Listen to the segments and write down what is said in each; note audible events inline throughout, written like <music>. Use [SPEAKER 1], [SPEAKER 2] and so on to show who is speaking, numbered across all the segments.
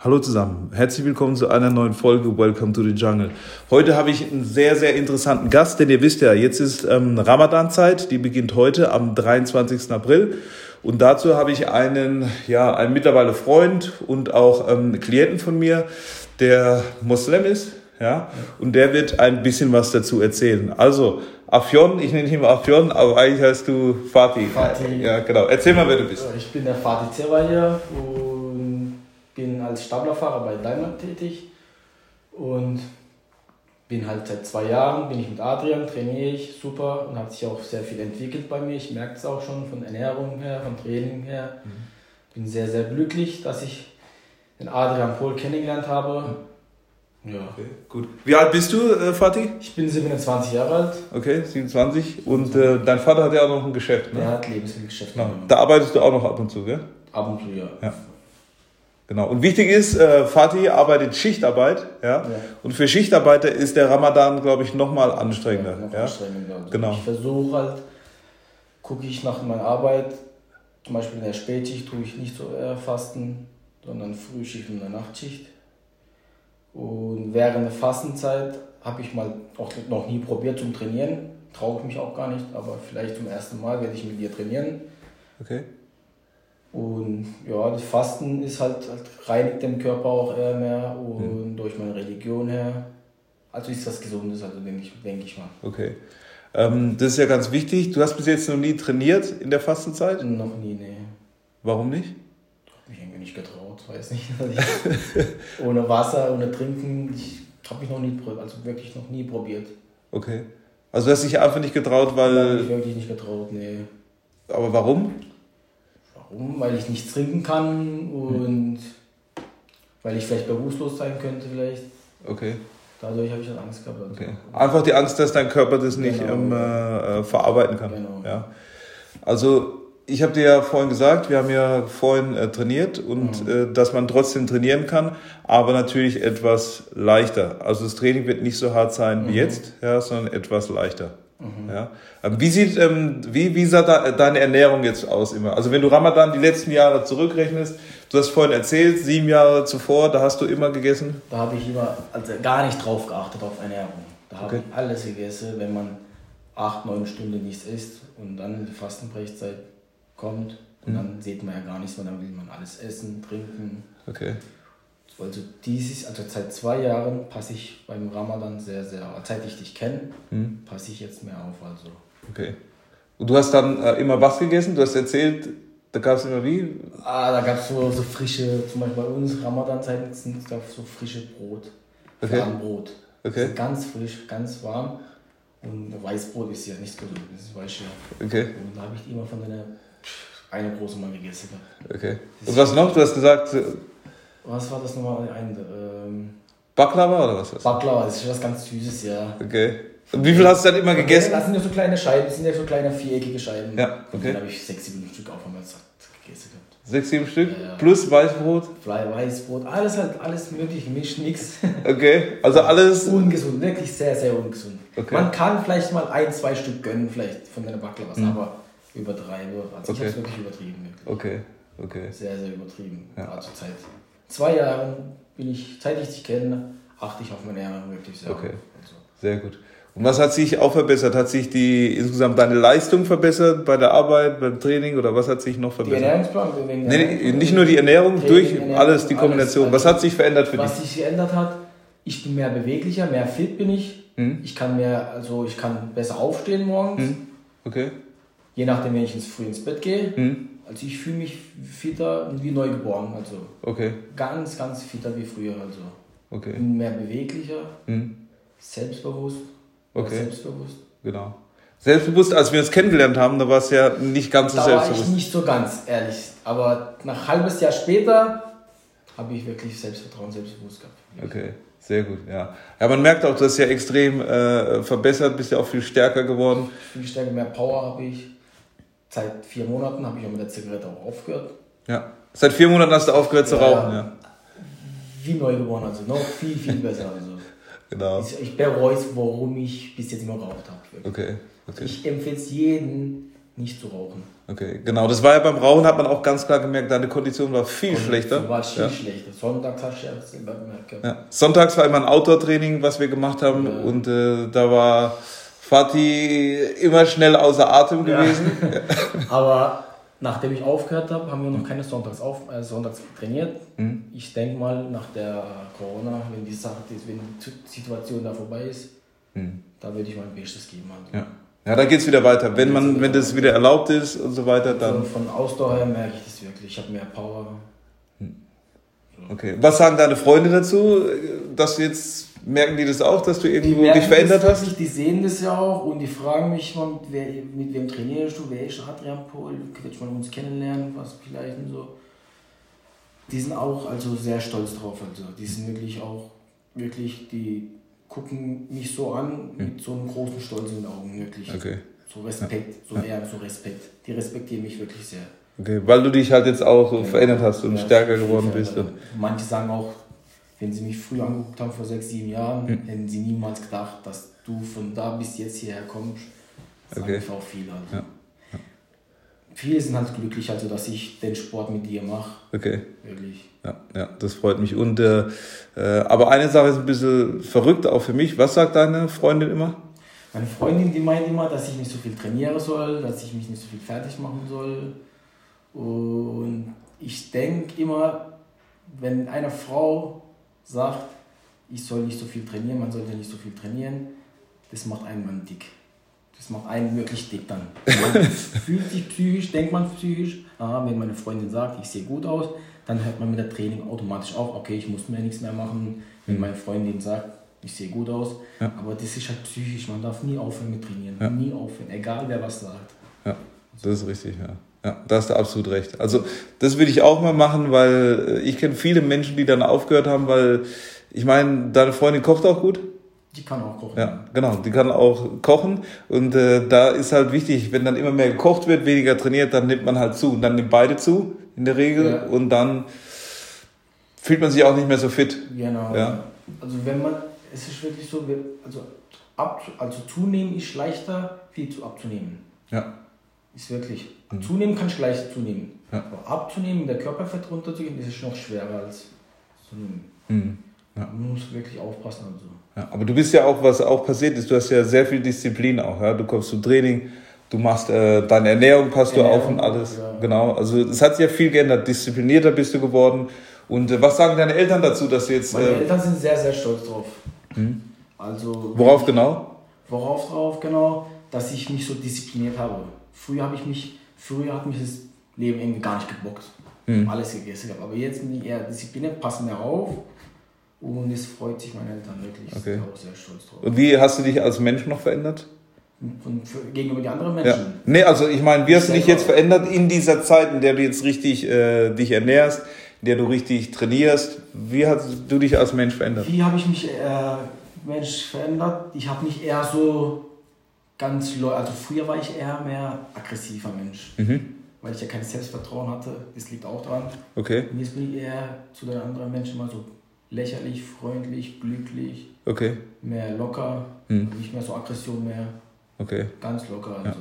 [SPEAKER 1] Hallo zusammen, herzlich willkommen zu einer neuen Folge Welcome to the Jungle. Heute habe ich einen sehr, sehr interessanten Gast, denn ihr wisst ja, jetzt ist ähm, Ramadan-Zeit, die beginnt heute am 23. April. Und dazu habe ich einen, ja, einen mittlerweile Freund und auch ähm, Klienten von mir, der Moslem ist, ja, und der wird ein bisschen was dazu erzählen. Also, Afyon, ich nenne dich immer Afyon, aber eigentlich heißt du Fatih.
[SPEAKER 2] Fatih.
[SPEAKER 1] Ja, genau. Erzähl mal, wer du bist.
[SPEAKER 2] Ich bin der Fatih Zerweier und bin als Staplerfahrer bei Daimler tätig und bin halt seit zwei Jahren, bin ich mit Adrian, trainiere ich super und hat sich auch sehr viel entwickelt bei mir. Ich merke es auch schon von Ernährung her, von Training her. Bin sehr, sehr glücklich, dass ich den Adrian Pohl kennengelernt habe. Ja.
[SPEAKER 1] Okay, gut. Wie alt bist du, äh, Fatih?
[SPEAKER 2] Ich bin 27 Jahre alt.
[SPEAKER 1] Okay, 27. Und äh, dein Vater hat ja auch noch ein Geschäft, ne?
[SPEAKER 2] Der hat Lebensmittelgeschäft.
[SPEAKER 1] Genau. Da arbeitest du auch noch ab und zu, gell?
[SPEAKER 2] Ab und zu, ja.
[SPEAKER 1] Ja. Genau. Und wichtig ist, äh, Fatih arbeitet Schichtarbeit, ja?
[SPEAKER 2] Ja.
[SPEAKER 1] Und für Schichtarbeiter ist der Ramadan, glaube ich, nochmal anstrengender.
[SPEAKER 2] noch
[SPEAKER 1] Ja,
[SPEAKER 2] anstrengender. Also
[SPEAKER 1] Genau.
[SPEAKER 2] Ich versuche halt, gucke ich nach meiner Arbeit, zum Beispiel in der Spätschicht tue ich nicht so eher fasten, sondern Frühschicht und Nachtschicht. Und während der Fastenzeit habe ich mal auch noch nie probiert zum Trainieren, traue ich mich auch gar nicht, aber vielleicht zum ersten Mal werde ich mit dir trainieren.
[SPEAKER 1] Okay.
[SPEAKER 2] Und ja, das Fasten ist halt, halt reinigt den Körper auch eher mehr und durch meine Religion her. Also ist das Gesundes, also denke ich, denke ich mal.
[SPEAKER 1] Okay. Ähm, das ist ja ganz wichtig. Du hast bis jetzt noch nie trainiert in der Fastenzeit.
[SPEAKER 2] Noch nie, nee.
[SPEAKER 1] Warum nicht?
[SPEAKER 2] Hab mich irgendwie nicht getraut, weiß nicht. <laughs> Ich, ohne Wasser, ohne Trinken, ich habe mich noch nie probiert, also wirklich noch nie probiert.
[SPEAKER 1] Okay. Also du hast dich einfach nicht getraut, weil.
[SPEAKER 2] mich wirklich nicht getraut, nee.
[SPEAKER 1] Aber warum?
[SPEAKER 2] Warum? Weil ich nichts trinken kann und weil ich vielleicht bewusstlos sein könnte vielleicht.
[SPEAKER 1] Okay.
[SPEAKER 2] Dadurch habe ich halt Angst gehabt. Also.
[SPEAKER 1] okay. Einfach die Angst, dass dein Körper das nicht
[SPEAKER 2] Genau.
[SPEAKER 1] ähm, äh, äh, verarbeiten kann.
[SPEAKER 2] Genau.
[SPEAKER 1] Ja. Also ich habe dir ja vorhin gesagt, wir haben ja vorhin äh, trainiert und
[SPEAKER 2] Mhm.
[SPEAKER 1] äh, dass man trotzdem trainieren kann, aber natürlich etwas leichter. Also das Training wird nicht so hart sein
[SPEAKER 2] Mhm.
[SPEAKER 1] wie jetzt, ja, sondern etwas leichter. Ja. Ähm, Wie sieht, ähm, wie, wie sah da, deine Ernährung jetzt aus immer? Also wenn du Ramadan die letzten Jahre zurückrechnest, du hast vorhin erzählt, sieben Jahre zuvor, da hast du immer gegessen.
[SPEAKER 2] Da habe ich immer also gar nicht drauf geachtet auf Ernährung. Da habe
[SPEAKER 1] Okay.
[SPEAKER 2] ich alles gegessen, wenn man acht, neun Stunden nichts isst und dann die Fastenbrechzeit kommt. Und dann sieht man ja gar nichts mehr, dann will man alles essen, trinken.
[SPEAKER 1] Okay.
[SPEAKER 2] Also dieses, also seit zwei Jahren passe ich beim Ramadan sehr, sehr, seit ich dich kenne,
[SPEAKER 1] Hm.
[SPEAKER 2] passe ich jetzt mehr auf. Also
[SPEAKER 1] Okay. Und du hast dann äh, immer was gegessen? Du hast erzählt, da gab es immer wie?
[SPEAKER 2] ah, da gab es so, so frische, zum Beispiel bei uns Ramadan-Zeiten sind es gab so frische Brot,
[SPEAKER 1] Okay.
[SPEAKER 2] Fladenbrot.
[SPEAKER 1] Okay.
[SPEAKER 2] Ist ganz frisch, ganz warm. Und Weißbrot ist ja nicht gesund, das ist Weiße.
[SPEAKER 1] Okay.
[SPEAKER 2] Und da habe ich immer von einer eine große Mal gegessen.
[SPEAKER 1] Okay. Und was noch? Du hast gesagt,
[SPEAKER 2] Was war das nochmal? Ein, ähm,
[SPEAKER 1] Baklava oder was?
[SPEAKER 2] Baklava, das ist was ganz Süßes, ja.
[SPEAKER 1] Okay. Und wie viel hast du dann immer gegessen?
[SPEAKER 2] Das sind ja so kleine Scheiben, das sind ja so kleine viereckige Scheiben.
[SPEAKER 1] Ja,
[SPEAKER 2] Und
[SPEAKER 1] okay.
[SPEAKER 2] dann habe ich sechs, sieben Stück auf einmal satt gegessen gehabt.
[SPEAKER 1] Sechs, sieben Stück?
[SPEAKER 2] Ja, ja.
[SPEAKER 1] Plus Weißbrot?
[SPEAKER 2] Fleisch, Weißbrot, alles halt, alles möglich, gemischt, nix. <laughs>
[SPEAKER 1] Okay. Also alles.
[SPEAKER 2] ungesund, wirklich sehr, sehr ungesund.
[SPEAKER 1] Okay.
[SPEAKER 2] Man kann vielleicht mal ein, zwei Stück gönnen, vielleicht von der Baklava, aber übertreibe. Also ich
[SPEAKER 1] Mhm. Okay.
[SPEAKER 2] habe es wirklich übertrieben. Wirklich.
[SPEAKER 1] Okay. Okay.
[SPEAKER 2] Sehr, sehr übertrieben.
[SPEAKER 1] Ja.
[SPEAKER 2] Also seit zwei Jahren bin ich, seit ich dich kenne, achte ich auf meine Ernährung wirklich sehr.
[SPEAKER 1] Okay.
[SPEAKER 2] Also,
[SPEAKER 1] Sehr gut. Und was hat sich auch verbessert? Hat sich die insgesamt deine Leistung verbessert bei der Arbeit, beim Training oder was hat sich noch
[SPEAKER 2] die
[SPEAKER 1] verbessert?
[SPEAKER 2] Ernährungsplan, wegen
[SPEAKER 1] Nee,
[SPEAKER 2] Ernährungsplan-
[SPEAKER 1] nicht nur die Ernährung,
[SPEAKER 2] Training,
[SPEAKER 1] durch
[SPEAKER 2] Ernährung,
[SPEAKER 1] alles, die
[SPEAKER 2] alles,
[SPEAKER 1] Kombination. Was hat sich verändert für
[SPEAKER 2] Was
[SPEAKER 1] dich?
[SPEAKER 2] sich geändert hat, ich bin mehr beweglicher, mehr fit bin ich.
[SPEAKER 1] Hm?
[SPEAKER 2] Ich kann mehr, also ich kann besser aufstehen morgens,
[SPEAKER 1] Hm? Okay.
[SPEAKER 2] je nachdem, wenn ich ins früh ins Bett gehe.
[SPEAKER 1] Hm?
[SPEAKER 2] Also ich fühle mich fitter und wie neugeboren, also
[SPEAKER 1] Okay.
[SPEAKER 2] ganz, ganz fitter wie früher, also
[SPEAKER 1] Okay.
[SPEAKER 2] mehr beweglicher,
[SPEAKER 1] Hm?
[SPEAKER 2] selbstbewusst,
[SPEAKER 1] Okay.
[SPEAKER 2] selbstbewusst.
[SPEAKER 1] Genau. Selbstbewusst, als wir uns kennengelernt haben, da war es ja nicht ganz so
[SPEAKER 2] Da war ich
[SPEAKER 1] selbstbewusst.
[SPEAKER 2] nicht so ganz ehrlich, aber nach halbes Jahr später habe ich wirklich Selbstvertrauen, selbstbewusst gehabt.
[SPEAKER 1] Okay, sehr gut, ja. Ja, man merkt auch, du hast ja extrem äh, verbessert, bist ja auch viel stärker geworden.
[SPEAKER 2] Viel stärker, mehr Power habe ich. Seit vier Monaten habe ich auch mit der Zigarette auch aufgehört.
[SPEAKER 1] Ja. Seit vier Monaten hast du aufgehört zu
[SPEAKER 2] Ja,
[SPEAKER 1] rauchen,
[SPEAKER 2] ja. Wie neugeboren, also noch viel, viel besser. Also. <laughs>
[SPEAKER 1] Genau.
[SPEAKER 2] Ich, ich bereue es, warum ich bis jetzt immer geraucht habe.
[SPEAKER 1] Okay, okay.
[SPEAKER 2] Ich empfehle es jedem, nicht zu rauchen.
[SPEAKER 1] Okay, genau. Das war ja beim Rauchen, hat man auch ganz klar gemerkt, deine Kondition war viel
[SPEAKER 2] Und
[SPEAKER 1] schlechter.
[SPEAKER 2] War viel
[SPEAKER 1] ja.
[SPEAKER 2] schlechter. Sonntags hast du ja selber gemerkt. gehabt.
[SPEAKER 1] Ja. Sonntags war immer ein Outdoor-Training, was wir gemacht haben.
[SPEAKER 2] Ja.
[SPEAKER 1] Und äh, da war Fatih immer schnell außer Atem
[SPEAKER 2] Ja.
[SPEAKER 1] gewesen. <laughs>
[SPEAKER 2] Aber nachdem ich aufgehört habe, haben wir noch keine Sonntags, auf, äh, Sonntags trainiert.
[SPEAKER 1] Mhm.
[SPEAKER 2] Ich denke mal, nach der Corona, wenn die Sache, wenn die Situation da vorbei ist,
[SPEAKER 1] Mhm.
[SPEAKER 2] da würde ich mein Bestes geben. Also.
[SPEAKER 1] Ja. ja, da geht's wieder weiter. Wenn man, wenn das wieder erlaubt ist und so weiter, dann.
[SPEAKER 2] Also von Ausdauer her merke ich das wirklich. Ich habe mehr Power.
[SPEAKER 1] Okay. Was sagen deine Freunde dazu? Dass jetzt merken die das auch, dass du irgendwo dich verändert
[SPEAKER 2] das
[SPEAKER 1] hast?
[SPEAKER 2] Die sehen das ja auch und die fragen mich mal, mit, wer, mit wem trainierst du, wer ist Adrian Pohl, willst du mal uns kennenlernen, was vielleicht und so. Die sind auch also sehr stolz drauf. Also. Die sind wirklich auch, wirklich, die gucken mich so an mit so einem großen Stolz in den Augen, wirklich.
[SPEAKER 1] Okay.
[SPEAKER 2] So Respekt, so eher so Respekt. Die respektieren mich wirklich sehr.
[SPEAKER 1] Okay, weil du dich halt jetzt auch so verändert hast und
[SPEAKER 2] Ja,
[SPEAKER 1] stärker
[SPEAKER 2] viel
[SPEAKER 1] geworden bist.
[SPEAKER 2] Manche sagen auch, wenn sie mich früher angeguckt haben, vor sechs, sieben Jahren,
[SPEAKER 1] Hm.
[SPEAKER 2] hätten sie niemals gedacht, dass du von da bis jetzt hierher kommst. Das
[SPEAKER 1] Okay.
[SPEAKER 2] sagen auch viele. Also.
[SPEAKER 1] Ja.
[SPEAKER 2] Viele sind halt glücklich, also dass ich den Sport mit dir mache.
[SPEAKER 1] okay.
[SPEAKER 2] Wirklich.
[SPEAKER 1] Ja, ja, das freut mich. Und äh, äh, aber eine Sache ist ein bisschen verrückt, auch für mich. Was sagt deine Freundin immer?
[SPEAKER 2] Meine Freundin, die meint immer, dass ich nicht so viel trainieren soll, dass ich mich nicht so viel fertig machen soll. Und ich denke immer, wenn eine Frau sagt, ich soll nicht so viel trainieren, man sollte nicht so viel trainieren, das macht einen Mann dick. Das macht einen wirklich dick dann. Man <laughs> fühlt sich psychisch, denkt man psychisch, ah, wenn meine Freundin sagt, ich sehe gut aus, dann hört man mit der Training automatisch auf, okay, ich muss mir nichts mehr machen. Wenn meine Freundin sagt, ich sehe gut aus,
[SPEAKER 1] Ja.
[SPEAKER 2] aber das ist halt psychisch, man darf nie aufhören mit trainieren,
[SPEAKER 1] Ja.
[SPEAKER 2] nie aufhören, egal wer was sagt.
[SPEAKER 1] Ja, das ist richtig, ja. Ja, da hast du absolut recht. Also das würde ich auch mal machen, weil äh, ich kenne viele Menschen, die dann aufgehört haben, weil ich meine, deine Freundin kocht auch gut.
[SPEAKER 2] Die kann auch kochen.
[SPEAKER 1] Ja, genau. Die kann auch kochen und äh, da ist halt wichtig, wenn dann immer mehr gekocht wird, weniger trainiert, dann nimmt man halt zu und dann nimmt beide zu in der Regel
[SPEAKER 2] Ja.
[SPEAKER 1] und dann fühlt man sich auch nicht mehr so fit.
[SPEAKER 2] Genau.
[SPEAKER 1] Ja.
[SPEAKER 2] Also wenn man, es ist wirklich so, also, ab, also zunehmen ist leichter, viel zu abzunehmen.
[SPEAKER 1] Ja,
[SPEAKER 2] Ist wirklich. Zunehmen kann ich leicht zunehmen.
[SPEAKER 1] Ja.
[SPEAKER 2] Aber abzunehmen, der Körperfett runterzugehen, ist noch schwerer als zunehmen.
[SPEAKER 1] mhm. Ja.
[SPEAKER 2] Man muss wirklich aufpassen. Also.
[SPEAKER 1] Ja, aber du bist ja auch, was auch passiert ist, du hast ja sehr viel Disziplin auch. Ja? Du kommst zum Training, du machst äh, deine Ernährung, passt du auf und
[SPEAKER 2] Ernährung,
[SPEAKER 1] alles.
[SPEAKER 2] ja.
[SPEAKER 1] Genau, also es hat sich ja viel geändert. Disziplinierter bist du geworden. Und äh, was sagen deine Eltern dazu, dass du jetzt.
[SPEAKER 2] Meine
[SPEAKER 1] Äh,
[SPEAKER 2] Eltern sind sehr, sehr stolz drauf. Also,
[SPEAKER 1] worauf genau?
[SPEAKER 2] Worauf drauf genau? Dass ich mich so diszipliniert habe. Früher habe ich mich, früher hat mich das Leben irgendwie gar nicht gebockt.
[SPEAKER 1] Mhm.
[SPEAKER 2] Alles gegessen gehabt. Aber jetzt bin ich eher diszipliniert, passe mehr auf. Und es freut sich meine Eltern wirklich.
[SPEAKER 1] Okay.
[SPEAKER 2] Sind auch sehr stolz drauf.
[SPEAKER 1] Und wie hast du dich als Mensch noch verändert?
[SPEAKER 2] Und gegenüber die anderen
[SPEAKER 1] Ja.
[SPEAKER 2] Menschen.
[SPEAKER 1] Nee, also ich meine, wie hast du dich jetzt verändert in dieser Zeit, in der du jetzt richtig äh, dich ernährst, in der du richtig trainierst? Wie hast du dich als Mensch verändert?
[SPEAKER 2] Wie habe ich mich äh, Mensch verändert? Ich habe mich eher so ganz also früher war ich eher mehr aggressiver Mensch,
[SPEAKER 1] Mhm.
[SPEAKER 2] weil ich ja kein Selbstvertrauen hatte. Das liegt auch daran.
[SPEAKER 1] Okay,
[SPEAKER 2] jetzt bin ich eher zu den anderen Menschen mal so lächerlich, freundlich, glücklich,
[SPEAKER 1] okay,
[SPEAKER 2] mehr locker,
[SPEAKER 1] Hm.
[SPEAKER 2] nicht mehr so Aggression mehr,
[SPEAKER 1] okay.
[SPEAKER 2] ganz locker. Also.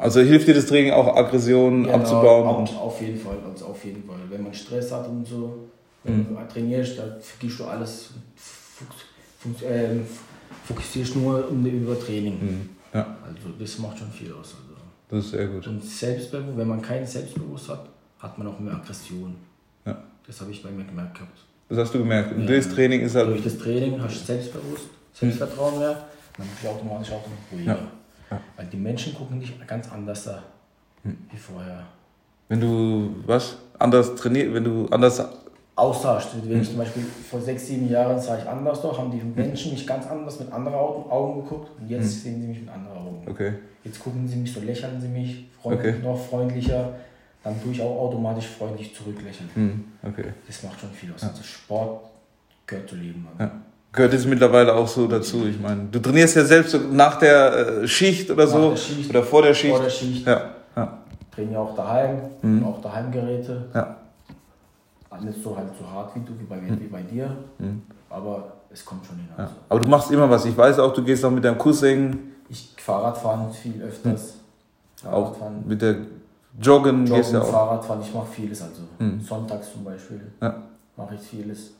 [SPEAKER 1] Also hilft dir das Training auch Aggressionen
[SPEAKER 2] Genau,
[SPEAKER 1] abzubauen?
[SPEAKER 2] auf,
[SPEAKER 1] Und,
[SPEAKER 2] auf jeden Fall, also auf jeden Fall. Wenn man Stress hat und so, wenn
[SPEAKER 1] Hm.
[SPEAKER 2] du trainierst, dann vergisst du alles, ähm, fokussierst nur um über Training.
[SPEAKER 1] Mhm. Ja,
[SPEAKER 2] Also das macht schon viel aus. Also.
[SPEAKER 1] das ist sehr gut.
[SPEAKER 2] Und Selbstbewusstsein, wenn man kein Selbstbewusstsein hat, hat man auch mehr Aggression.
[SPEAKER 1] Ja.
[SPEAKER 2] Das habe ich bei mir gemerkt gehabt.
[SPEAKER 1] Das hast du gemerkt. Und
[SPEAKER 2] Ja.
[SPEAKER 1] das Training ist halt.
[SPEAKER 2] Durch das Training hast du Selbstbewusst, Selbstvertrauen mehr, dann bist du automatisch auch ruhiger.
[SPEAKER 1] Ja. Ja.
[SPEAKER 2] Weil die Menschen gucken dich ganz anders da wie vorher.
[SPEAKER 1] Wenn du was anders trainierst, wenn du anders.
[SPEAKER 2] Austauschst. Wenn ich zum Beispiel vor sechs, sieben Jahren sah ich anders doch, haben die Menschen mich ganz anders mit anderen Augen, geguckt und jetzt sehen sie mich mit anderen Augen.
[SPEAKER 1] Okay.
[SPEAKER 2] Jetzt gucken sie mich so, lächeln sie mich, freundlich,
[SPEAKER 1] Okay.
[SPEAKER 2] noch freundlicher, dann tue ich auch automatisch freundlich zurücklächeln.
[SPEAKER 1] Hm, okay.
[SPEAKER 2] Das macht schon viel aus. Also Sport gehört zu Leben.
[SPEAKER 1] Ja. Gehört es mittlerweile auch so dazu. Ich meine, du trainierst ja selbst nach der äh, Schicht oder
[SPEAKER 2] Nach
[SPEAKER 1] so.
[SPEAKER 2] der Schicht,
[SPEAKER 1] oder vor der Schicht.
[SPEAKER 2] Vor der Schicht
[SPEAKER 1] Ja. Ja.
[SPEAKER 2] trainiere auch daheim,
[SPEAKER 1] Mhm.
[SPEAKER 2] auch daheim Geräte.
[SPEAKER 1] Ja.
[SPEAKER 2] Nicht so halt so hart wie du, wie bei, wie bei dir,
[SPEAKER 1] Mhm.
[SPEAKER 2] aber es kommt schon hin.
[SPEAKER 1] ja. Aber du machst immer was. Ich weiß auch, du gehst auch mit deinem Cousin.
[SPEAKER 2] Ich Fahrrad fahren viel öfters.
[SPEAKER 1] Auch mit der Joggen,
[SPEAKER 2] Joggen gehst du auch. Fahrradfahren, ich mache vieles. Also hm. sonntags zum Beispiel ja. mache ich vieles.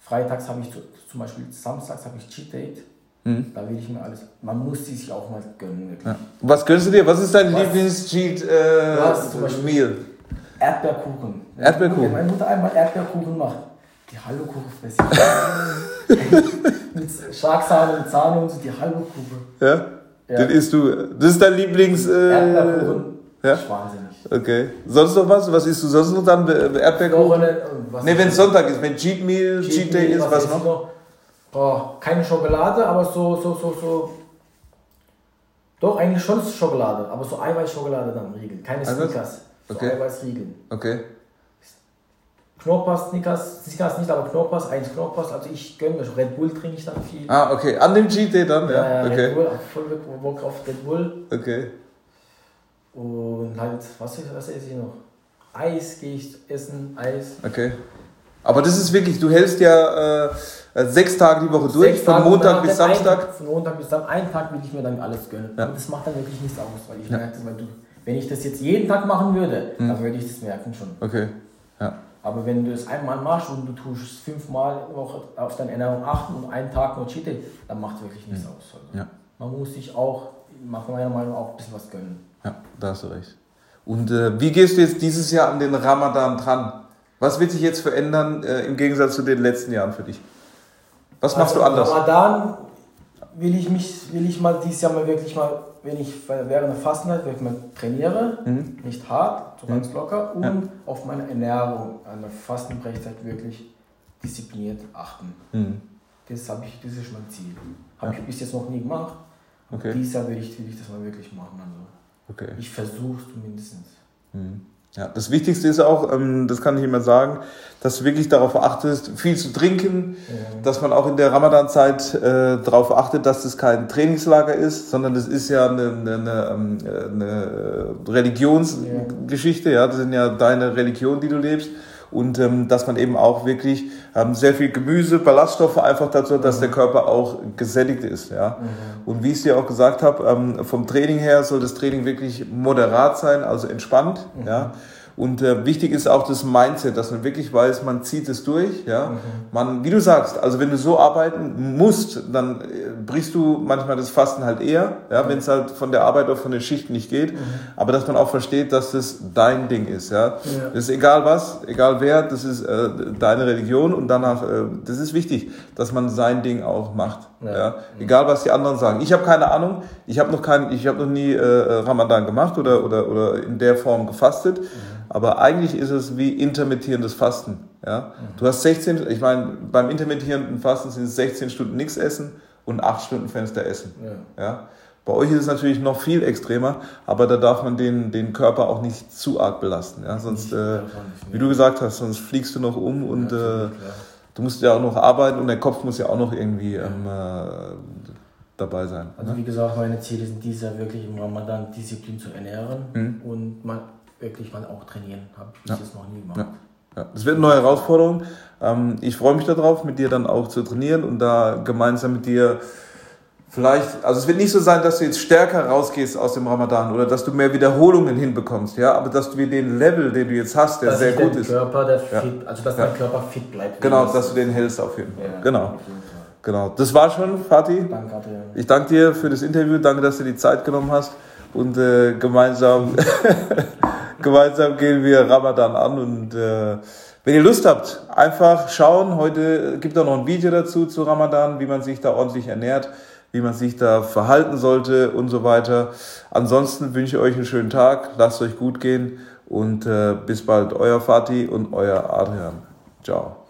[SPEAKER 2] Freitags habe ich zum Beispiel, samstags habe ich Cheat Date. Hm. Da will ich mir alles. Man muss die sich auch mal gönnen.
[SPEAKER 1] Ja. Was gönnst du dir? Was ist dein Lieblings-Cheat äh, Meal?
[SPEAKER 2] Erdbeerkuchen.
[SPEAKER 1] Erdbeerkuchen. Wenn
[SPEAKER 2] meine Mutter einmal Erdbeerkuchen macht, die halbe Kuchen fresse ich. <laughs> Mit Schlagsahne und Zahn und so, die halbe Kuchen.
[SPEAKER 1] Ja? ja? Den isst du. Das ist dein Lieblings... Äh,
[SPEAKER 2] Erdbeerkuchen.
[SPEAKER 1] Ja?
[SPEAKER 2] Das ist wahnsinnig.
[SPEAKER 1] Okay. Sonst noch was? Was isst du sonst noch dann? Erdbeerkuchen? Ne, wenn es Sonntag ist, wenn Cheat Meal, Cheat, Cheat Day ist, was, was noch? noch?
[SPEAKER 2] Oh, keine Schokolade, aber so, so, so, so. Doch, eigentlich schon Schokolade, aber so Eiweißschokolade dann Riegel. Keine Snickers. So okay. Eiweißriegeln.
[SPEAKER 1] Okay.
[SPEAKER 2] Knoppers, Snickers, Snickers nicht, aber Knoppers, eins Knoppers. Also ich gönne mir Red Bull trinke ich dann viel.
[SPEAKER 1] Ah, okay. An dem Day dann, ja.
[SPEAKER 2] ja,
[SPEAKER 1] ja okay.
[SPEAKER 2] Red Bull, voll Bock auf Red Bull.
[SPEAKER 1] Okay.
[SPEAKER 2] Und halt, was, was esse ich noch? Eis gehe ich essen, Eis.
[SPEAKER 1] Okay. Aber das ist wirklich, du hältst ja äh, sechs Tage die Woche durch, von Montag bis Samstag.
[SPEAKER 2] Ein, von Montag bis Samstag, einen Tag will ich mir dann alles gönnen. Ja. Und das macht dann wirklich nichts aus, weil ich ja. merke, weil du, wenn ich das jetzt jeden Tag machen würde, hm. dann würde ich das merken schon.
[SPEAKER 1] Okay. Ja.
[SPEAKER 2] Aber wenn du es einmal machst und du tust fünfmal Woche auf deine Ernährung achten und einen Tag nur cheaten, dann macht wirklich nichts hm. aus. Also
[SPEAKER 1] ja.
[SPEAKER 2] Man muss sich auch, nach meiner Meinung nach, auch ein bisschen was gönnen.
[SPEAKER 1] Ja, da hast du recht. Und äh, wie gehst du jetzt dieses Jahr an den Ramadan dran? Was wird sich jetzt verändern äh, im Gegensatz zu den letzten Jahren für dich? Was machst also, du anders?
[SPEAKER 2] Ramadan will ich mich, will ich mal dieses Jahr mal wirklich mal, wenn ich während der Fastenzeit wirklich mal trainiere, mhm. nicht hart, so mhm. ganz locker und ja. auf meine Ernährung an der Fastenbrechzeit wirklich diszipliniert achten. Mhm. Das habe ich, das ist mein Ziel. Habe ja. ich bis jetzt noch nie gemacht. Okay. Dieses Jahr will ich, will ich das mal wirklich machen. Also
[SPEAKER 1] okay.
[SPEAKER 2] Ich versuche es zumindest.
[SPEAKER 1] Mhm. Ja, das Wichtigste ist auch, ähm, das kann ich immer sagen, dass du wirklich darauf achtest, viel zu trinken, ja. dass man auch in der Ramadan-Zeit äh, darauf achtet, dass das kein Trainingslager ist, sondern das ist ja eine, eine, eine, ähm, eine Religionsgeschichte, ja. ja, das sind ja deine Religion, die du lebst und ähm, dass man eben auch wirklich ähm, sehr viel Gemüse, Ballaststoffe einfach dazu, dass mhm. der Körper auch gesättigt ist. Ja? Mhm. Und wie ich es dir auch gesagt habe, ähm, vom Training her soll das Training wirklich moderat sein, also entspannt. Mhm. Ja? Und äh, wichtig ist auch das Mindset, dass man wirklich weiß, man zieht es durch. Ja? Mhm. Man, wie du sagst, also wenn du so arbeiten musst, dann äh, brichst du manchmal das Fasten halt eher, ja? Mhm. wenn es halt von der Arbeit oder von den Schichten nicht geht. Mhm. Aber dass man auch versteht, dass das dein Ding ist. Ja? ja. Das ist egal was, egal wer, das ist äh, deine Religion und danach, äh, das ist wichtig, dass man sein Ding auch macht. Ja. ja? Egal was die anderen sagen. Ich habe keine Ahnung, ich habe noch keinen, ich habe noch nie äh, Ramadan gemacht oder, oder, oder in der Form gefastet. Mhm. Aber eigentlich ist es wie intermittierendes Fasten. Ja? Du hast 16, ich meine, beim intermittierenden Fasten sind es 16 Stunden nichts essen und 8 Stunden Fenster essen. Ja. ja? Bei euch ist es natürlich noch viel extremer, aber da darf man den, den Körper auch nicht zu arg belasten. Ja? Sonst, äh, wie du gesagt hast, sonst fliegst du noch um und äh, du musst ja auch noch arbeiten und der Kopf muss ja auch noch irgendwie ähm, äh, dabei sein.
[SPEAKER 2] Also ne? wie gesagt, meine Ziele sind dieses Jahr wirklich im Ramadan Disziplin zu ernähren mhm. und mal wirklich mal auch trainieren. Habe ich ja. jetzt noch nie gemacht. Ja.
[SPEAKER 1] Ja. Das wird eine neue Herausforderung. Ähm, ich freue mich darauf, mit dir dann auch zu trainieren und da gemeinsam mit dir vielleicht, also es wird nicht so sein, dass du jetzt stärker rausgehst aus dem Ramadan oder dass du mehr Wiederholungen hinbekommst, ja, aber dass du den Level, den du jetzt hast, der dass sehr gut ist.
[SPEAKER 2] Körper, der fit, also dass dein Körper fit bleibt.
[SPEAKER 1] Genau, dass du den hältst auf jeden Fall. genau. Genau. Das war schon, Fatih.
[SPEAKER 2] Danke.
[SPEAKER 1] Ich danke dir für das Interview. Danke, dass du die Zeit genommen hast und äh, gemeinsam <laughs> gemeinsam gehen wir Ramadan an und äh, wenn ihr Lust habt, einfach schauen. Heute gibt es auch noch ein Video dazu zu Ramadan, wie man sich da ordentlich ernährt, wie man sich da verhalten sollte und so weiter. Ansonsten wünsche ich euch einen schönen Tag, lasst euch gut gehen und äh, bis bald, euer Fatih und euer Adrian. Ciao.